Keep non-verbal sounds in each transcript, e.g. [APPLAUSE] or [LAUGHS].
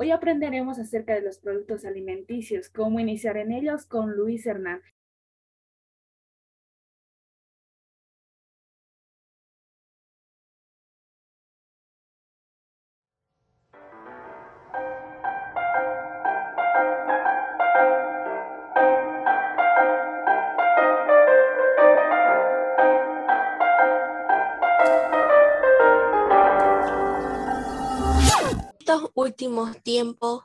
Hoy aprenderemos acerca de los productos alimenticios, cómo iniciar en ellos con Luis Hernán. Últimos tiempos,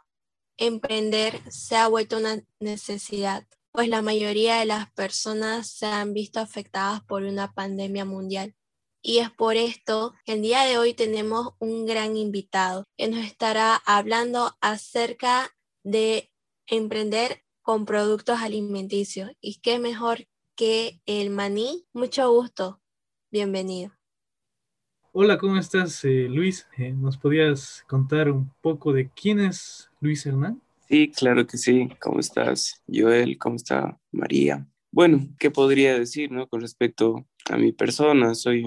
emprender se ha vuelto una necesidad, pues la mayoría de las personas se han visto afectadas por una pandemia mundial. Y es por esto que el día de hoy tenemos un gran invitado que nos estará hablando acerca de emprender con productos alimenticios. Y qué mejor que el maní. Mucho gusto. Bienvenido. Hola, ¿cómo estás, eh, Luis? Eh, ¿Nos podías contar un poco de quién es Luis Hernán? Sí, claro que sí. ¿Cómo estás, Joel? ¿Cómo está María? Bueno, ¿qué podría decir no? con respecto a mi persona? Soy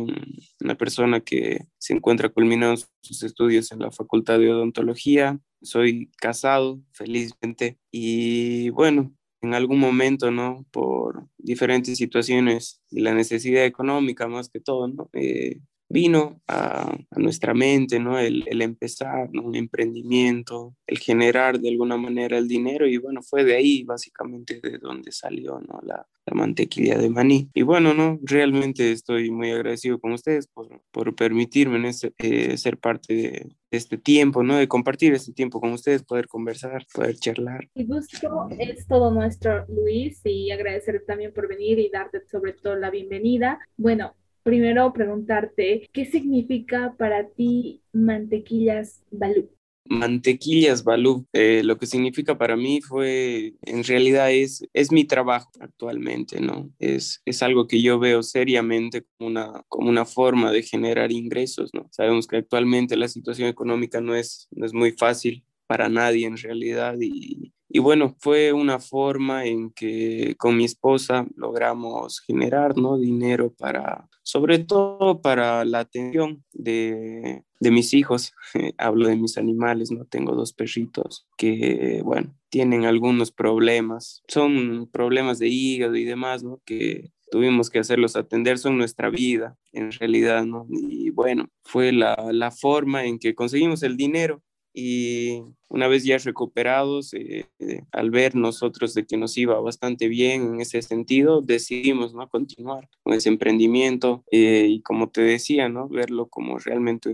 una persona que se encuentra culminando sus estudios en la Facultad de Odontología. Soy casado, felizmente. Y bueno, en algún momento, ¿no? Por diferentes situaciones y la necesidad económica más que todo, ¿no? Eh, vino a, nuestra mente, ¿no? El, empezar, Un emprendimiento, el generar de alguna manera el dinero y bueno, fue de ahí básicamente de donde salió, ¿no? La, mantequilla de maní. Y bueno, ¿no? Realmente estoy muy agradecido con ustedes por, por permitirme eh, ser parte de, este tiempo, ¿no? De compartir este tiempo con ustedes, poder conversar, poder charlar. Y gusto es todo nuestro, Luis, y agradecer también por venir y darte sobre todo la bienvenida. Bueno, primero preguntarte, ¿qué significa para ti mantequillas Balú? Mantequillas Balú, eh, lo que significa para mí fue, en realidad es, es mi trabajo actualmente, ¿no? Es, es algo que yo veo seriamente como una, como una forma de generar ingresos, ¿no? Sabemos que actualmente la situación económica no es, no es muy fácil para nadie en realidad y, y bueno, fue una forma en que con mi esposa logramos generar ¿no? dinero para, sobre todo para la atención de, de mis hijos. [LAUGHS] Hablo de mis animales, ¿no? Tengo dos perritos que, bueno, tienen algunos problemas. Son problemas de hígado y demás, ¿no? Que tuvimos que hacerlos atender, son nuestra vida, en realidad, ¿no? Y bueno, fue la, la forma en que conseguimos el dinero y una vez ya recuperados, eh, eh, al ver nosotros de que nos iba bastante bien en ese sentido, decidimos ¿no? continuar con ese emprendimiento eh, y como te decía, ¿no? verlo como realmente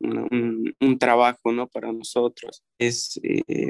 un, un, trabajo ¿no? para nosotros. Es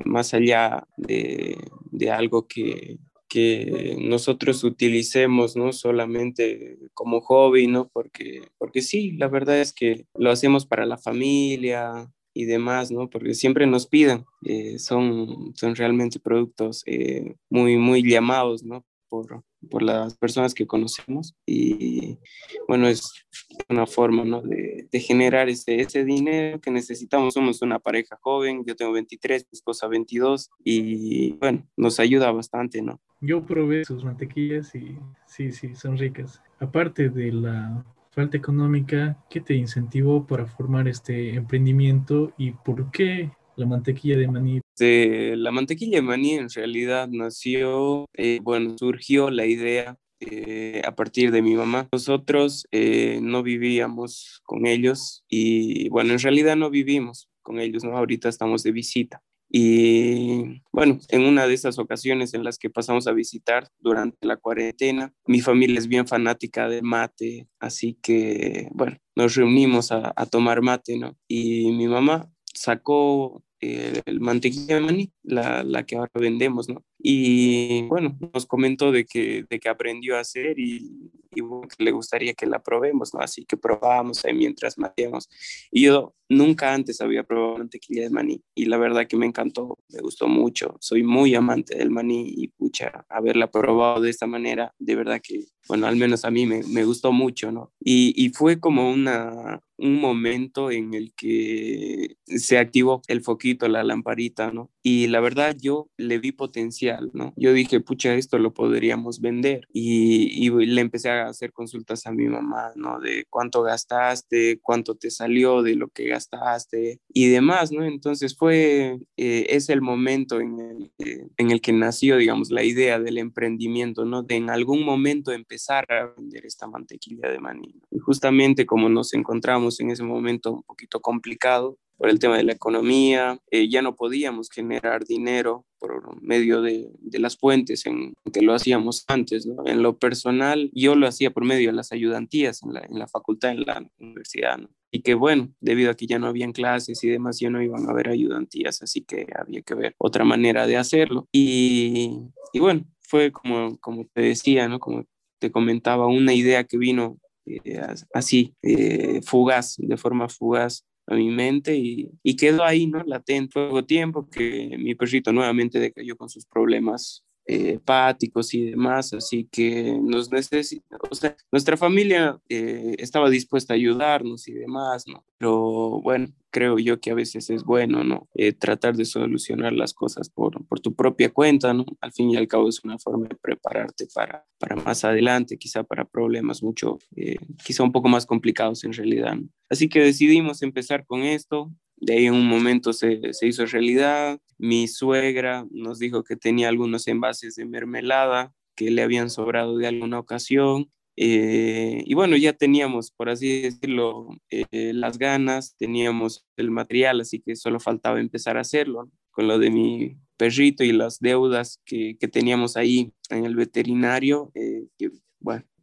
más allá de, de algo que, que nosotros utilicemos, ¿no? Solamente como hobby, ¿no? Porque, porque sí, la verdad es que lo hacemos para la familia, y demás, ¿no? Porque siempre nos piden, eh, son, son realmente productos eh, muy, muy llamados, ¿no? Por, por las personas que conocemos y bueno, es una forma ¿no? de, de, generar ese, ese dinero que necesitamos. Somos una pareja joven, yo tengo 23, mi esposa 22 y bueno, nos ayuda bastante, ¿no? Yo probé sus mantequillas y sí, sí, son ricas. Aparte de la falta económica, ¿qué te incentivó para formar este emprendimiento y por qué la mantequilla de maní? la mantequilla de maní en realidad nació, eh, bueno, surgió la idea eh, a partir de mi mamá. Nosotros eh, no vivíamos con ellos y bueno, en realidad no vivimos con ellos, ¿no? Ahorita estamos de visita. Y bueno, en una de esas ocasiones en las que pasamos a visitar durante la cuarentena, mi familia es bien fanática del mate, así que bueno, nos reunimos a, tomar mate, ¿no? Y mi mamá sacó el mantequilla de maní, la, la, que ahora vendemos, ¿no? Y bueno, nos comentó de que, de que aprendió a hacer y, y que le gustaría que la probemos, ¿no? Así que probábamos ahí mientras matíamos. Y yo nunca antes había probado mantequilla de maní y la verdad que me encantó, me gustó mucho. Soy muy amante del maní y pucha, haberla probado de esta manera, de verdad que bueno, al menos a mí me, me gustó mucho, ¿no? Y, y fue como una, un momento en el que se activó el foquito, la lamparita, ¿no? Y la verdad yo le vi potencial, ¿no? Yo dije, pucha, esto lo podríamos vender. Y, y le empecé a hacer consultas a mi mamá, ¿no? De cuánto gastaste, cuánto te salió de lo que gastaste y demás, ¿no? Entonces fue, eh, es el momento en el, en el que nació, digamos, la idea del emprendimiento, ¿no? De en algún momento empezar a vender esta mantequilla de maní. Y justamente como nos encontramos en ese momento un poquito complicado por el tema de la economía, eh, ya no podíamos generar dinero por medio de, de, las fuentes en que lo hacíamos antes. ¿no? En lo personal, yo lo hacía por medio de las ayudantías en la, en la facultad, en la universidad. ¿no? Y que bueno, debido a que ya no habían clases y demás, ya no iban a haber ayudantías, así que había que ver otra manera de hacerlo. Y, y bueno, fue como, como te decía, ¿no? como te comentaba, una idea que vino eh, así, eh, fugaz, de forma fugaz a mi mente y, quedó ahí, ¿no? Latente. Luego tiempo que mi perrito nuevamente decayó con sus problemas eh, hepáticos y demás, así que nos necesita, o sea, nuestra familia eh, estaba dispuesta a ayudarnos y demás, ¿no? Pero bueno, creo yo que a veces es bueno, ¿no? Eh, tratar de solucionar las cosas por, por, tu propia cuenta, ¿no? Al fin y al cabo es una forma de prepararte para, para más adelante, quizá para problemas mucho, eh, quizá un poco más complicados en realidad. Así que decidimos empezar con esto, de ahí en un momento se, se, hizo realidad. Mi suegra nos dijo que tenía algunos envases de mermelada que le habían sobrado de alguna ocasión. Eh, y bueno, ya teníamos, por así decirlo, eh, las ganas, teníamos el material, así que solo faltaba empezar a hacerlo. Con lo de mi perrito y las deudas que, que teníamos ahí en el veterinario, eh,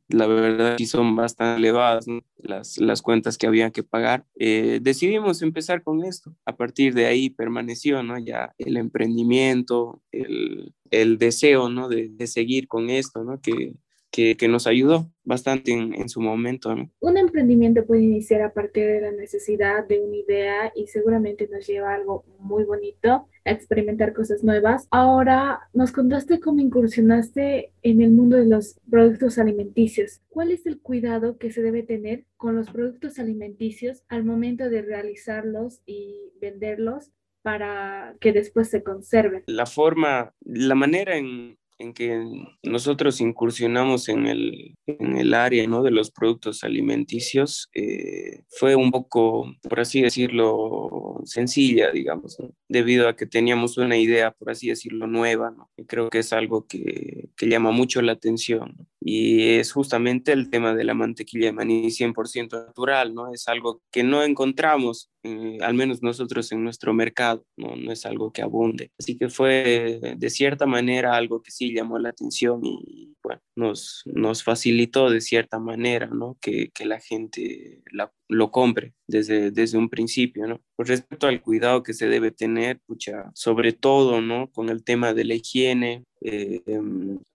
la verdad sí son bastante elevadas las, las cuentas que había que pagar. Eh, decidimos empezar con esto. A partir de ahí permaneció ¿no? ya el emprendimiento, el, el deseo ¿no? de, de, seguir con esto, ¿no? que, que, que nos ayudó bastante en, en su momento. ¿no? Un emprendimiento puede iniciar a partir de la necesidad de una idea y seguramente nos lleva a algo muy bonito, a experimentar cosas nuevas. Ahora nos contaste cómo incursionaste en el mundo de los productos alimenticios. ¿Cuál es el cuidado que se debe tener con los productos alimenticios al momento de realizarlos y venderlos? para que después se conserven. La forma, la manera en, en que nosotros incursionamos en el, en el área ¿no? de los productos alimenticios eh, fue un poco, por así decirlo, sencilla, digamos, debido a que teníamos una idea, por así decirlo, nueva. Y creo que es algo que, que llama mucho la atención. Y es justamente el tema de la mantequilla de maní 100% natural, ¿no? Es algo que no encontramos, eh, al menos nosotros en nuestro mercado, ¿no? No es algo que abunde. Así que fue de cierta manera algo que sí llamó la atención y bueno, nos, nos facilitó de cierta manera, ¿no? Que, que la gente la, lo compre desde, desde un principio, ¿no? Con respecto al cuidado que se debe tener, pucha, sobre todo, ¿no? Con el tema de la higiene, eh,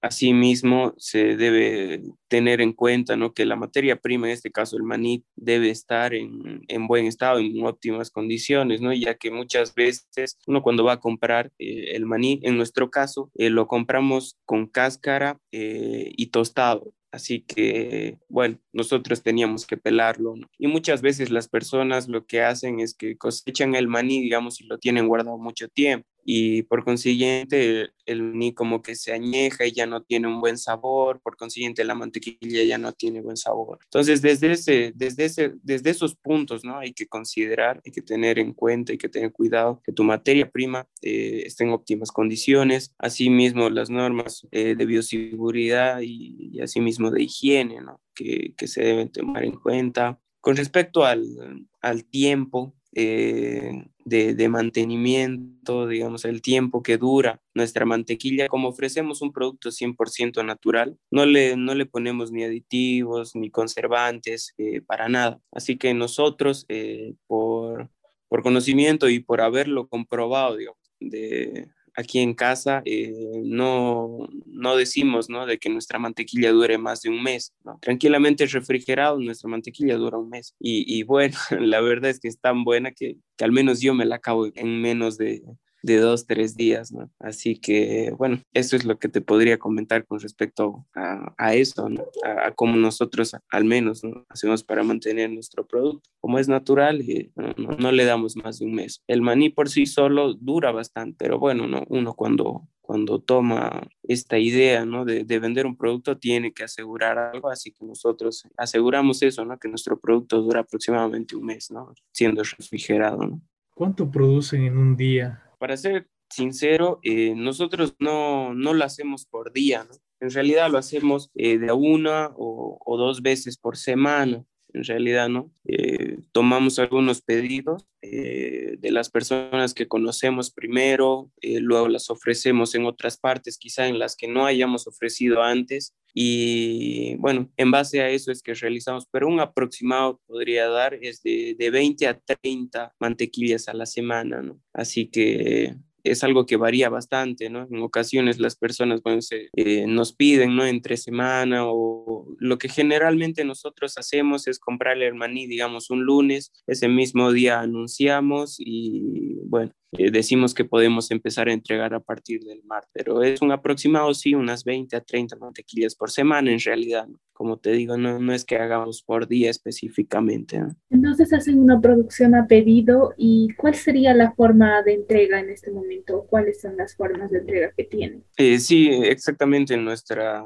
asimismo se debe tener en cuenta, ¿no? Que la materia prima, en este caso el maní, debe estar en, en buen estado, en óptimas condiciones, ¿no? Ya que muchas veces uno cuando va a comprar eh, el maní, en nuestro caso, eh, lo compramos con cáscara y tostado. Así que, bueno, nosotros teníamos que pelarlo. ¿no? Y muchas veces las personas lo que hacen es que cosechan el maní, digamos, y lo tienen guardado mucho tiempo y por consiguiente el maní como que se añeja y ya no tiene un buen sabor, por consiguiente la mantequilla ya no tiene buen sabor. Entonces, desde, ese, desde, ese, desde esos puntos, ¿no? Hay que considerar, hay que tener en cuenta, hay que tener cuidado que tu materia prima eh, esté en óptimas condiciones, asimismo las normas eh, de bioseguridad y, y asimismo de higiene, ¿no? Que, se deben tomar en cuenta. Con respecto al, al tiempo, eh, de, de, mantenimiento, digamos, el tiempo que dura nuestra mantequilla, como ofrecemos un producto 100% natural, no le, no le ponemos ni aditivos ni conservantes eh, para nada. Así que nosotros, eh, por, por conocimiento y por haberlo comprobado, digamos, de, aquí en casa eh, no, no decimos ¿no? de que nuestra mantequilla dure más de un mes. ¿no? Tranquilamente refrigerado, nuestra mantequilla dura un mes. Y, y, bueno, [LAUGHS] la verdad es que es tan buena que, que al menos yo me la acabo en menos de, de dos, tres días, ¿no? Así que, bueno, eso es lo que te podría comentar con respecto a, a eso, ¿no? A, cómo nosotros al menos ¿no? hacemos para mantener nuestro producto. Como es natural, eh, no, no, le damos más de un mes. El maní por sí solo dura bastante, pero bueno, ¿no? Uno cuando, cuando toma esta idea ¿no? de, de, vender un producto tiene que asegurar algo, así que nosotros aseguramos eso, ¿no? que nuestro producto dura aproximadamente un mes, ¿no? siendo refrigerado. ¿no? ¿Cuánto producen en un día? Para ser sincero, eh, nosotros no, no lo hacemos por día, ¿no? En realidad lo hacemos eh, de una o, o, dos veces por semana en realidad, ¿no? Eh, tomamos algunos pedidos eh, de las personas que conocemos primero, eh, luego las ofrecemos en otras partes, quizá en las que no hayamos ofrecido antes, y bueno, en base a eso es que realizamos, pero un aproximado podría dar es de, de 20 a 30 mantequillas a la semana, ¿no? Así que es algo que varía bastante, ¿no? En ocasiones las personas bueno, eh, nos piden, ¿no? Entre semana o lo que generalmente nosotros hacemos es comprarle el maní, digamos, un lunes, ese mismo día anunciamos y bueno, eh, decimos que podemos empezar a entregar a partir del martes, pero es un aproximado, sí, unas 20 a 30 mantequillas por semana en realidad, ¿no? como te digo, no, no es que hagamos por día específicamente. ¿no? Entonces hacen una producción a pedido y ¿cuál sería la forma de entrega en este momento? ¿Cuáles son las formas de entrega que tienen? Eh, sí, exactamente, nuestra,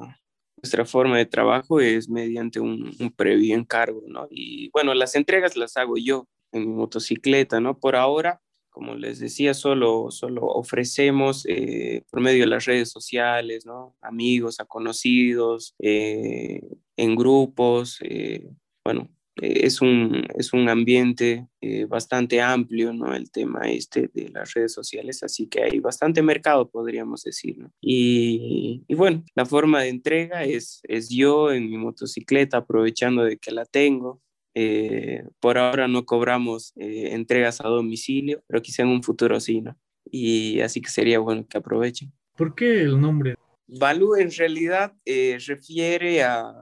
nuestra forma de trabajo es mediante un, previo encargo, ¿no? Y bueno, las entregas las hago yo en mi motocicleta, ¿no? Por ahora como les decía, solo, solo ofrecemos eh, por medio de las redes sociales, ¿no? Amigos, a conocidos, eh, en grupos, bueno, es un, es un ambiente bastante amplio, ¿no? El tema este de las redes sociales, así que hay bastante mercado, podríamos decir, ¿no? Y, y, bueno, la forma de entrega es, es yo en mi motocicleta, aprovechando de que la tengo, eh, por ahora no cobramos eh, entregas a domicilio, pero quizá en un futuro sí, ¿no? Y así que sería bueno que aprovechen. ¿Por qué el nombre? Balú en realidad eh, refiere a,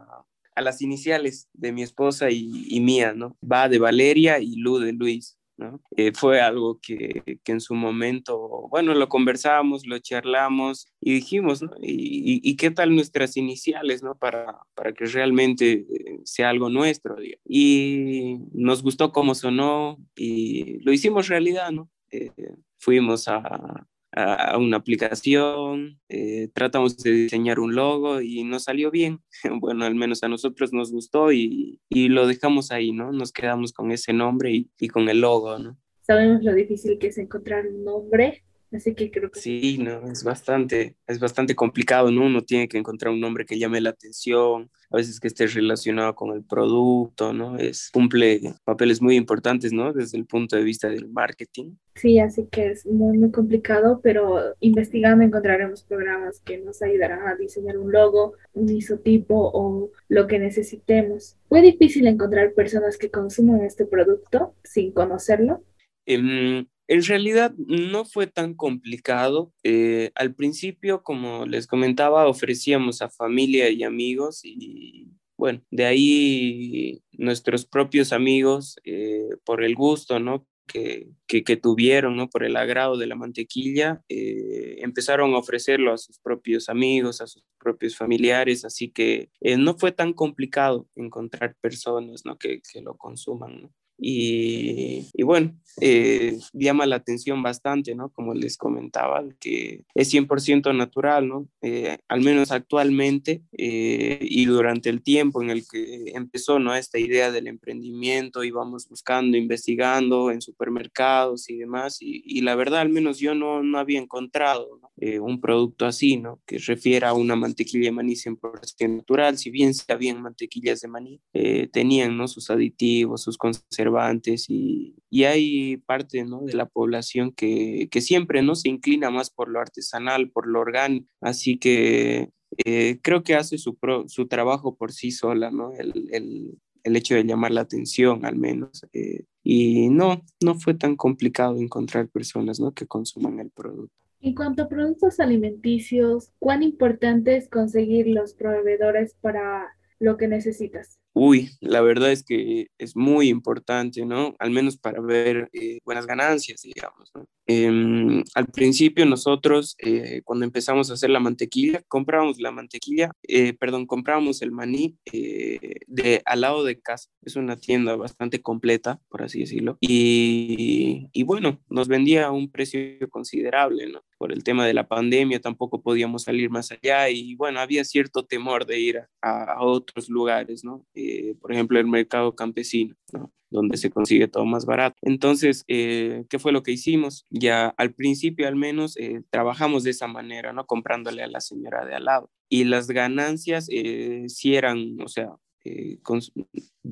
a, las iniciales de mi esposa y, y, mía, ¿no? Va de Valeria y Lu de Luis. ¿no? Eh, fue algo que, que, en su momento, bueno, lo conversamos, lo charlamos y dijimos, ¿no? ¿Y, qué tal nuestras iniciales, ¿no? Para, para que realmente eh, sea algo nuestro. Digamos. Y nos gustó cómo sonó y lo hicimos realidad, ¿no? Eh, fuimos a, a una aplicación, eh, tratamos de diseñar un logo y nos salió bien. [LAUGHS] Bueno, al menos a nosotros nos gustó y, y lo dejamos ahí, ¿no? Nos quedamos con ese nombre y, y, con el logo, ¿no? Sabemos lo difícil que es encontrar un nombre, así que creo que... Sí, no, es bastante, es bastante complicado, ¿no? Uno tiene que encontrar un nombre que llame la atención, a veces que esté relacionado con el producto, ¿no? Es, cumple papeles muy importantes, ¿no? Desde el punto de vista del marketing. Sí, así que es muy, muy complicado, pero investigando encontraremos programas que nos ayudarán a diseñar un logo, un isotipo o lo que necesitemos. ¿Fue difícil encontrar personas que consuman este producto sin conocerlo? Um, en realidad no fue tan complicado. Eh, al principio, como les comentaba, ofrecíamos a familia y amigos y bueno, de ahí nuestros propios amigos, eh, por el gusto, ¿no? Que, que, tuvieron, ¿no? Por el agrado de la mantequilla, eh, empezaron a ofrecerlo a sus propios amigos, a sus propios familiares, así que no fue tan complicado encontrar personas, ¿no? Que, que lo consuman. Y, y, bueno, eh, llama la atención bastante, ¿no? Como les comentaba, que es 100% natural, ¿no? Eh, al menos actualmente eh, y durante el tiempo en el que empezó, ¿no? Esta idea del emprendimiento, íbamos buscando, investigando en supermercados y demás, y, y la verdad, al menos yo no, no había encontrado ¿no? Eh, un producto así, ¿no? Que refiera a una mantequilla de maní 100% natural, si bien se habían mantequillas de maní, eh, tenían, ¿no? Sus aditivos, sus conservantes, y, y, hay parte ¿no? de la población que, que, siempre ¿no? se inclina más por lo artesanal, por lo orgánico, así que eh, creo que hace su, pro, su trabajo por sí sola, ¿no? El, el, el, hecho de llamar la atención al menos. Eh, y no, no fue tan complicado encontrar personas ¿no? que consuman el producto. En cuanto a productos alimenticios, ¿cuán importante es conseguir los proveedores para lo que necesitas? Uy, la verdad es que es muy importante, ¿no? Al menos para ver eh, buenas ganancias, digamos, ¿no? Em, al principio nosotros, eh, cuando empezamos a hacer la mantequilla, comprábamos la mantequilla, eh, perdón, comprábamos el maní de al lado de casa. Es una tienda bastante completa, por así decirlo. Y, bueno, nos vendía a un precio considerable, ¿no? Por el tema de la pandemia tampoco podíamos salir más allá y bueno, había cierto temor de ir a, a otros lugares, ¿no? Eh, por ejemplo, el mercado campesino, donde se consigue todo más barato. Entonces, eh, ¿qué fue lo que hicimos? Ya al principio al menos eh, trabajamos de esa manera, ¿no? Comprándole a la señora de al lado. Y las ganancias sí eran, o sea,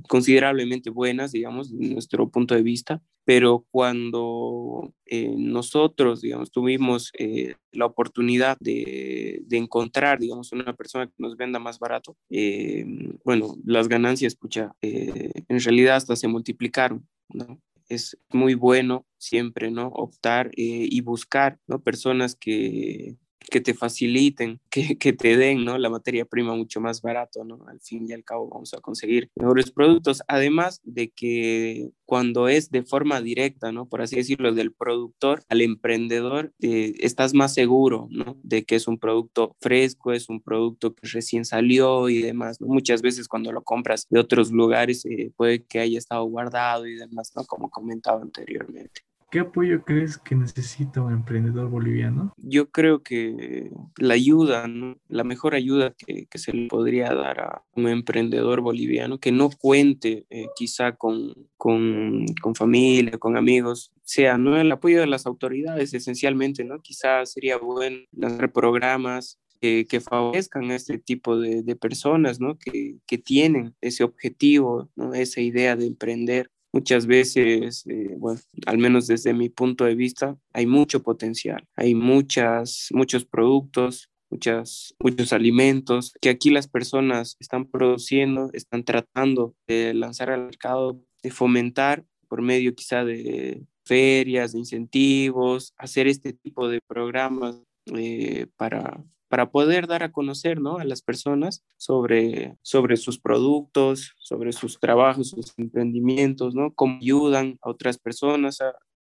considerablemente buenas, digamos, desde nuestro punto de vista, pero cuando eh, nosotros, digamos, tuvimos eh, la oportunidad de, de, encontrar, digamos, una persona que nos venda más barato, eh, bueno, las ganancias, escucha, en realidad hasta se multiplicaron, ¿no? Es muy bueno siempre, ¿no? Optar y buscar, ¿no? Personas que, que te faciliten, [LAUGHS] que, que, te den ¿no? la materia prima mucho más barato, ¿no? Al fin y al cabo vamos a conseguir mejores productos, además de que cuando es de forma directa, ¿no? Por así decirlo, del productor al emprendedor, eh, estás más seguro, ¿no? De que es un producto fresco, es un producto que recién salió y demás. Muchas veces cuando lo compras de otros lugares eh, puede que haya estado guardado y demás, ¿no? Como comentaba anteriormente. ¿Qué apoyo crees que necesita un emprendedor boliviano? Yo creo que la ayuda, la mejor ayuda que, se le podría dar a un emprendedor boliviano que no cuente eh, quizá con, con, familia, con amigos, sea ¿no? el apoyo de las autoridades esencialmente, ¿no? Quizá sería bueno lanzar programas que, favorezcan a este tipo de, de personas, ¿no? Que, que, tienen ese objetivo, ¿no? Esa idea de emprender muchas veces, eh, bueno, al menos desde mi punto de vista, hay mucho potencial, hay muchas, muchos productos, muchas, muchos alimentos que aquí las personas están produciendo, están tratando de lanzar al mercado, de fomentar por medio quizá de ferias, de incentivos, hacer este tipo de programas eh, para, para poder dar a conocer ¿no? a las personas sobre, sobre sus productos, sobre sus trabajos, sus emprendimientos, ¿no? cómo ayudan a otras personas.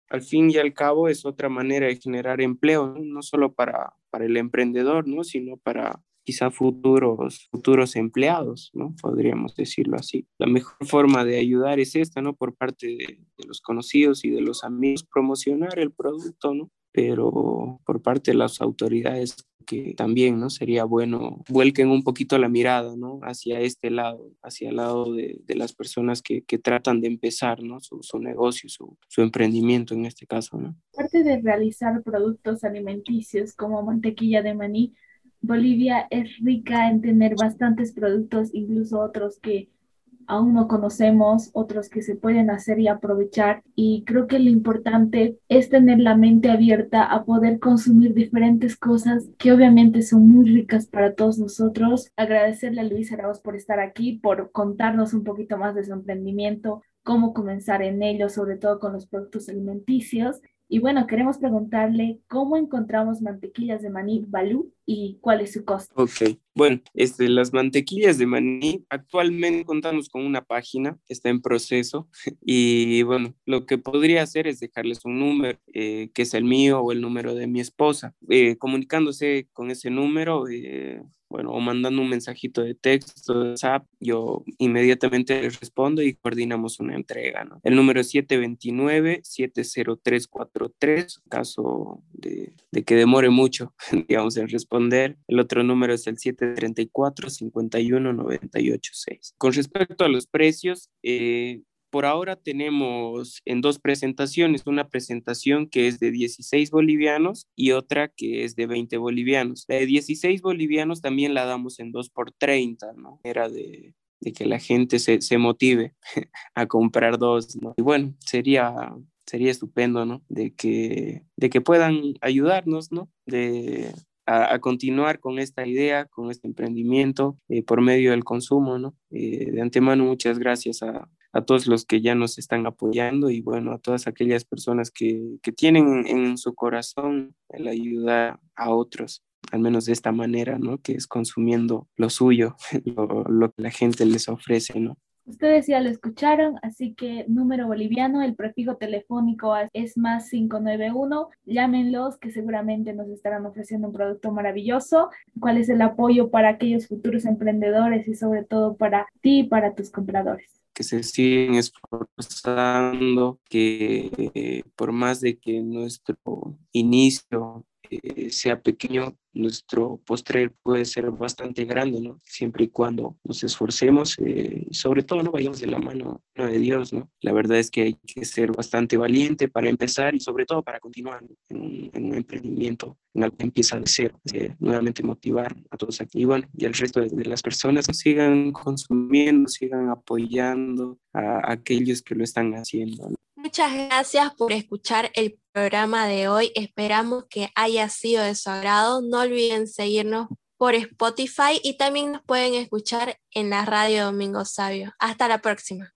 al fin y al cabo es otra manera de generar empleo, no, solo para, para el emprendedor, ¿no? sino para quizá futuros, futuros empleados, ¿no? Podríamos decirlo así. La mejor forma de ayudar es esta, ¿no? Por parte de, de los conocidos y de los amigos, promocionar el producto, ¿no? Pero por parte de las autoridades que también, ¿no? Sería bueno, vuelquen un poquito la mirada, ¿no? Hacia este lado, hacia el lado de, de las personas que, que, tratan de empezar, ¿no? Su, su negocio, su, su, emprendimiento en este caso, ¿no? Aparte de realizar productos alimenticios como mantequilla de maní, Bolivia es rica en tener bastantes productos, incluso otros que aún no conocemos, otros que se pueden hacer y aprovechar. Y creo que lo importante es tener la mente abierta a poder consumir diferentes cosas que obviamente son muy ricas para todos nosotros. Agradecerle a Luis Arauz por estar aquí, por contarnos un poquito más de su emprendimiento, cómo comenzar en ello, sobre todo con los productos alimenticios. Y bueno, queremos preguntarle cómo encontramos mantequillas de maní Balú y cuál es su costo. Ok, bueno, este, las mantequillas de maní, actualmente contamos con una página, está en proceso [LAUGHS] y bueno, lo que podría hacer es dejarles un número, eh, que es el mío o el número de mi esposa. Eh, comunicándose con ese número, eh, bueno, o mandando un mensajito de texto, de WhatsApp, yo inmediatamente les respondo y coordinamos una entrega. El número es 729-70343, caso de, de que demore mucho, [LAUGHS] digamos, en responder el otro número es el 734-51-98-6. Con respecto a los precios, eh, por ahora tenemos en dos presentaciones, una presentación que es de 16 bolivianos y otra que es de 20 bolivianos. La de 16 bolivianos también la damos en 2 por 30, ¿no? Era de, de que la gente se, se motive [LAUGHS] a comprar dos, ¿no? Y bueno, sería sería estupendo, ¿no? De que, de que puedan ayudarnos, ¿no? De, a, continuar con esta idea, con este emprendimiento eh, por medio del consumo, ¿no? Eh, de antemano, muchas gracias a, a, todos los que ya nos están apoyando y bueno, a todas aquellas personas que, que tienen en su corazón el ayudar a otros al menos de esta manera, ¿no? Que es consumiendo lo suyo, [LAUGHS] lo, lo, que la gente les ofrece, ¿no? Ustedes ya lo escucharon, así que número boliviano, el prefijo telefónico es más 591. Llámenlos que seguramente nos estarán ofreciendo un producto maravilloso. ¿Cuál es el apoyo para aquellos futuros emprendedores y sobre todo para ti y para tus compradores? Que se siguen esforzando, que eh, por más de que nuestro inicio eh, sea pequeño, nuestro postre puede ser bastante grande, ¿no? Siempre y cuando nos esforcemos eh, sobre todo no vayamos de la mano de Dios, ¿no? La verdad es que hay que ser bastante valiente para empezar y sobre todo para continuar en un, emprendimiento, en algo que empieza de cero. Eh, nuevamente motivar a todos aquí y bueno, y al resto de, las personas sigan consumiendo, sigan apoyando a, aquellos que lo están haciendo. Muchas gracias por escuchar el programa de hoy. Esperamos que haya sido de su agrado. No olviden seguirnos por Spotify y también nos pueden escuchar en la radio Domingo Sabio. Hasta la próxima.